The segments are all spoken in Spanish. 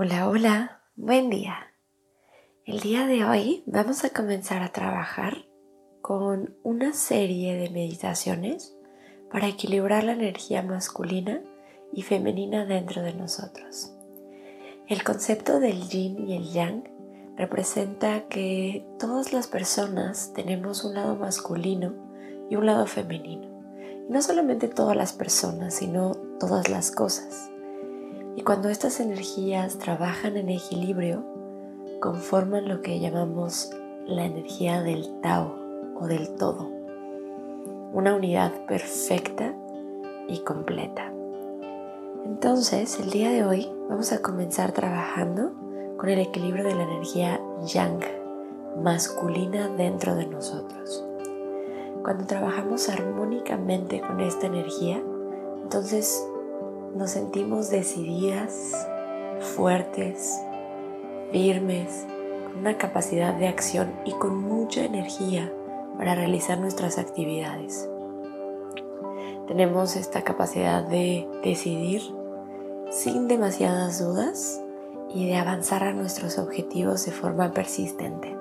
Hola, hola, buen día. El día de hoy vamos a comenzar a trabajar con una serie de meditaciones para equilibrar la energía masculina y femenina dentro de nosotros. El concepto del yin y el yang representa que todas las personas tenemos un lado masculino y un lado femenino. Y no solamente todas las personas, sino todas las cosas. Y cuando estas energías trabajan en equilibrio, conforman lo que llamamos la energía del Tao o del todo, una unidad perfecta y completa. Entonces, el día de hoy vamos a comenzar trabajando con el equilibrio de la energía yang masculina dentro de nosotros. Cuando trabajamos armónicamente con esta energía, entonces nos sentimos decididas, fuertes, firmes, con una capacidad de acción y con mucha energía para realizar nuestras actividades. Tenemos esta capacidad de decidir sin demasiadas dudas y de avanzar a nuestros objetivos de forma persistente.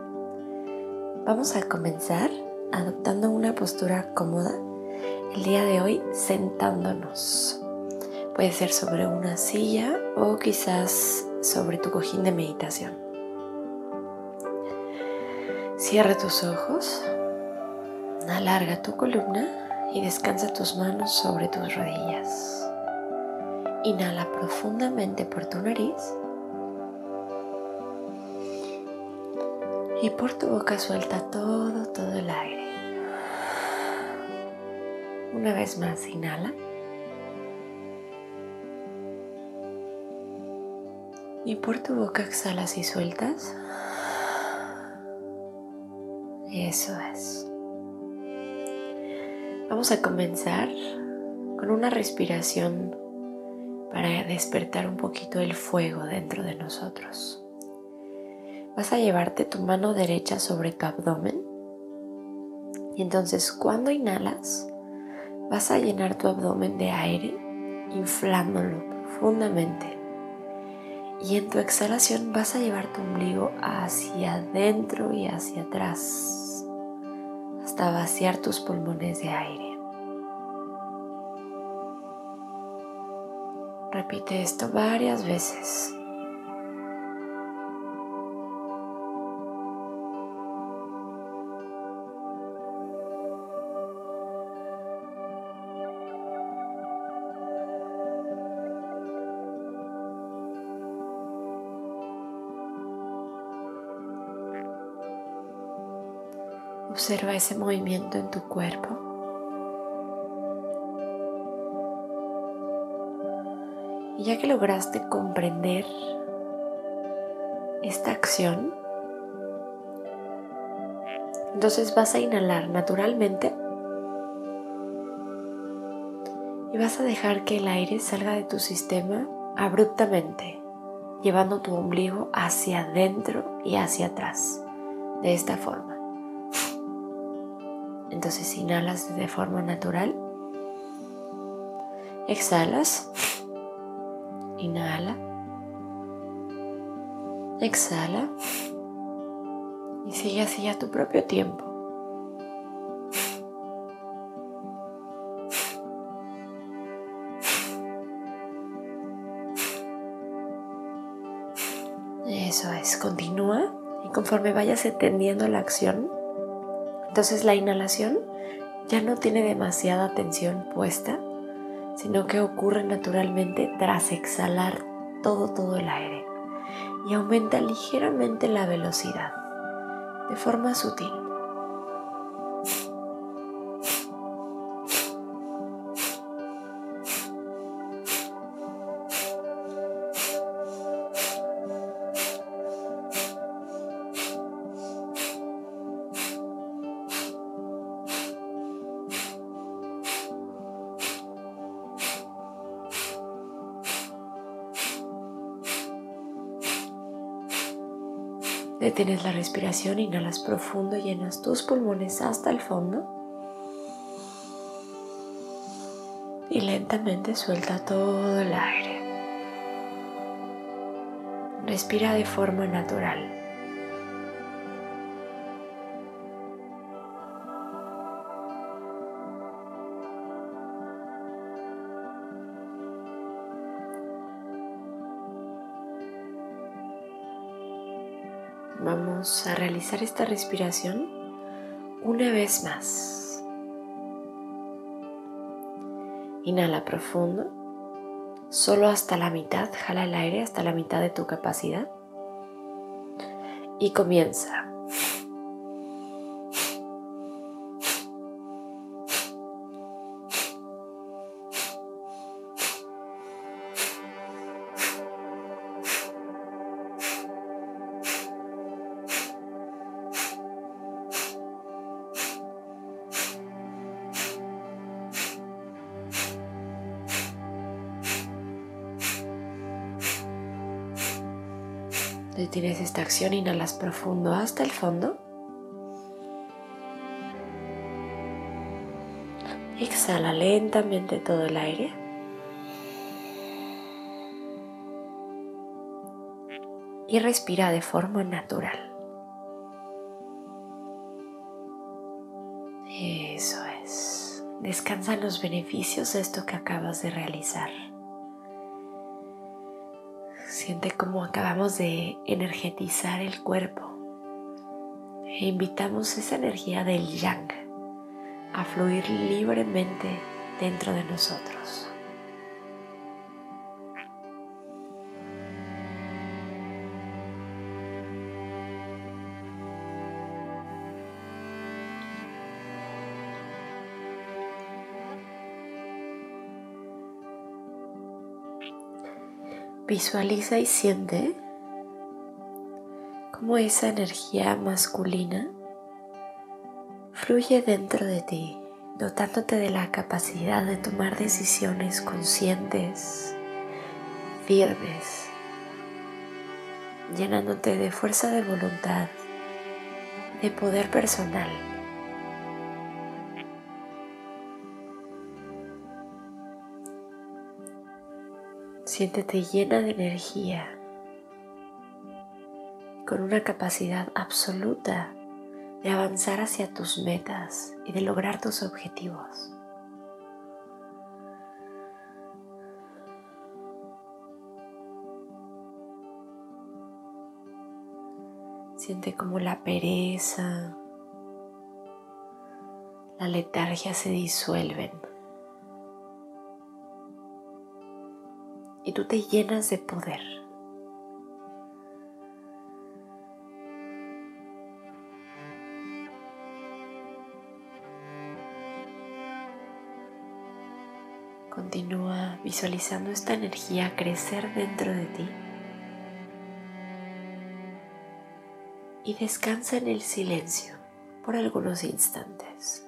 Vamos a comenzar adoptando una postura cómoda el día de hoy sentándonos. Puede ser sobre una silla o quizás sobre tu cojín de meditación. Cierra tus ojos, alarga tu columna y descansa tus manos sobre tus rodillas. Inhala profundamente por tu nariz y por tu boca suelta todo, todo el aire. Una vez más, inhala. Y por tu boca exhalas y sueltas. Eso es. Vamos a comenzar con una respiración para despertar un poquito el fuego dentro de nosotros. Vas a llevarte tu mano derecha sobre tu abdomen y entonces cuando inhalas vas a llenar tu abdomen de aire inflándolo profundamente y en tu exhalación vas a llevar tu ombligo hacia adentro y hacia atrás hasta vaciar tus pulmones de aire. Repite esto varias veces. Observa ese movimiento en tu cuerpo. Y ya que lograste comprender esta acción, entonces vas a inhalar naturalmente y vas a dejar que el aire salga de tu sistema abruptamente, llevando tu ombligo hacia adentro y hacia atrás, de esta forma. Entonces inhalas de forma natural. Exhalas. Inhala. Exhala. Y sigue así a tu propio tiempo. Eso es, continúa y conforme vayas entendiendo la acción, entonces la inhalación ya no tiene demasiada tensión puesta, sino que ocurre naturalmente tras exhalar todo, todo el aire y aumenta ligeramente la velocidad de forma sutil. Detienes la respiración, inhalas profundo, llenas tus pulmones hasta el fondo. Y lentamente suelta todo el aire. Respira de forma natural. Vamos a realizar esta respiración una vez más. Inhala profundo, solo hasta la mitad, jala el aire hasta la mitad de tu capacidad y comienza. Detienes esta acción, inhalas profundo hasta el fondo. Exhala lentamente todo el aire. Y respira de forma natural. Eso es. Descansa los beneficios de esto que acabas de realizar. Siente cómo acabamos de energetizar el cuerpo e invitamos esa energía del yang a fluir libremente dentro de nosotros. Visualiza y siente cómo esa energía masculina fluye dentro de ti, dotándote de la capacidad de tomar decisiones conscientes, firmes, llenándote de fuerza de voluntad, de poder personal. Siéntete llena de energía, con una capacidad absoluta de avanzar hacia tus metas y de lograr tus objetivos. Siente como la pereza, la letargia se disuelven. Y tú te llenas de poder. Continúa visualizando esta energía crecer dentro de ti y descansa en el silencio por algunos instantes.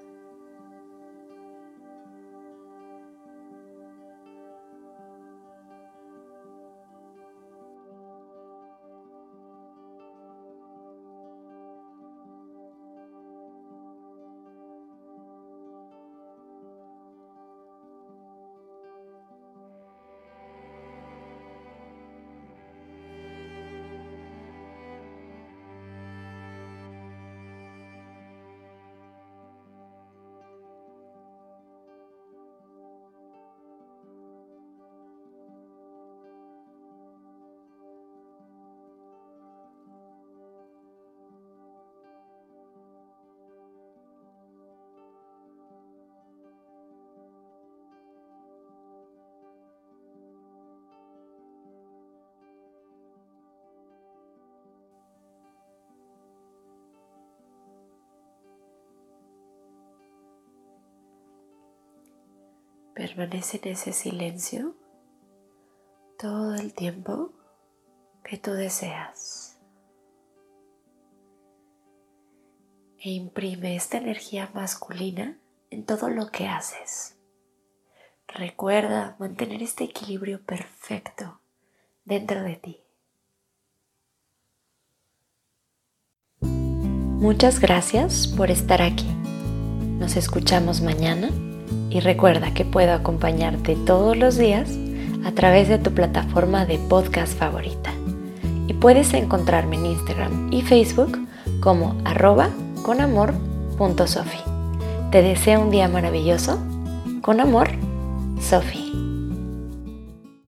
Permanece en ese silencio todo el tiempo que tú deseas. E imprime esta energía masculina en todo lo que haces. Recuerda mantener este equilibrio perfecto dentro de ti. Muchas gracias por estar aquí. Nos escuchamos mañana y recuerda que puedo acompañarte todos los días a través de tu plataforma de podcast favorita. Y puedes encontrarme en Instagram y Facebook como arroba conamor.sofi. Te deseo un día maravilloso. Con amor, Sofi.